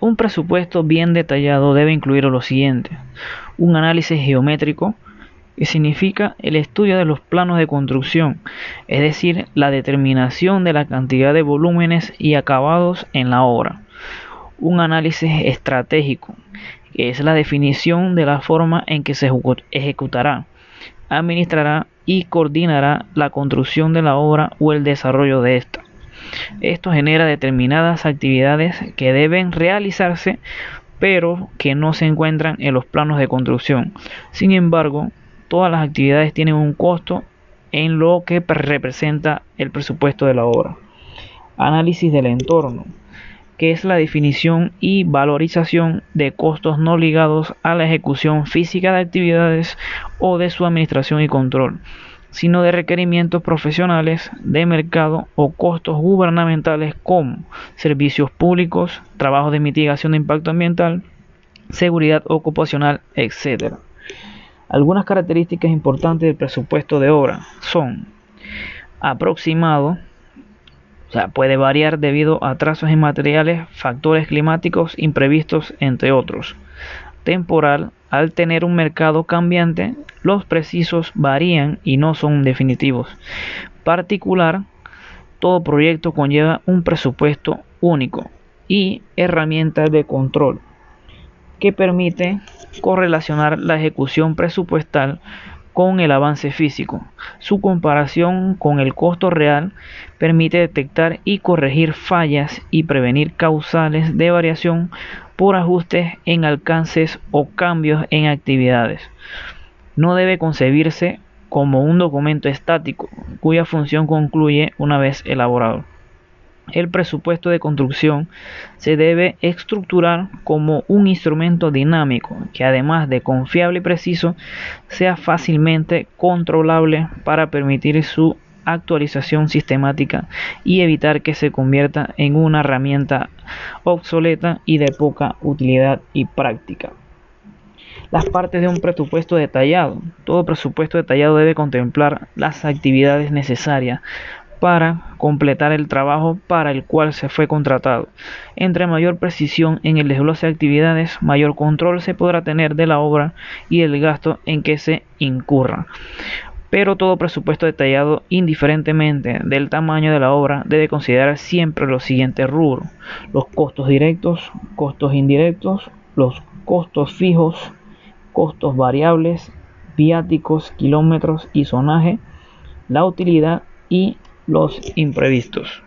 Un presupuesto bien detallado debe incluir lo siguiente. Un análisis geométrico, que significa el estudio de los planos de construcción, es decir, la determinación de la cantidad de volúmenes y acabados en la obra. Un análisis estratégico, que es la definición de la forma en que se ejecutará, administrará y coordinará la construcción de la obra o el desarrollo de esta. Esto genera determinadas actividades que deben realizarse pero que no se encuentran en los planos de construcción. Sin embargo, todas las actividades tienen un costo en lo que representa el presupuesto de la obra. Análisis del entorno, que es la definición y valorización de costos no ligados a la ejecución física de actividades o de su administración y control, sino de requerimientos profesionales de mercado o costos gubernamentales como servicios públicos, trabajos de mitigación de impacto ambiental, seguridad ocupacional, etc. Algunas características importantes del presupuesto de obra son aproximado, o sea, puede variar debido a trazos en materiales, factores climáticos imprevistos, entre otros. Temporal, al tener un mercado cambiante, los precisos varían y no son definitivos. Particular, todo proyecto conlleva un presupuesto único y herramientas de control que permite correlacionar la ejecución presupuestal con el avance físico. Su comparación con el costo real permite detectar y corregir fallas y prevenir causales de variación por ajustes en alcances o cambios en actividades. No debe concebirse como un documento estático cuya función concluye una vez elaborado. El presupuesto de construcción se debe estructurar como un instrumento dinámico que además de confiable y preciso sea fácilmente controlable para permitir su actualización sistemática y evitar que se convierta en una herramienta obsoleta y de poca utilidad y práctica. Las partes de un presupuesto detallado. Todo presupuesto detallado debe contemplar las actividades necesarias para completar el trabajo para el cual se fue contratado. Entre mayor precisión en el desglose de actividades, mayor control se podrá tener de la obra y el gasto en que se incurra. Pero todo presupuesto detallado, indiferentemente del tamaño de la obra, debe considerar siempre los siguientes rubros: los costos directos, costos indirectos, los costos fijos, costos variables, viáticos, kilómetros y zonaje, la utilidad y los imprevistos.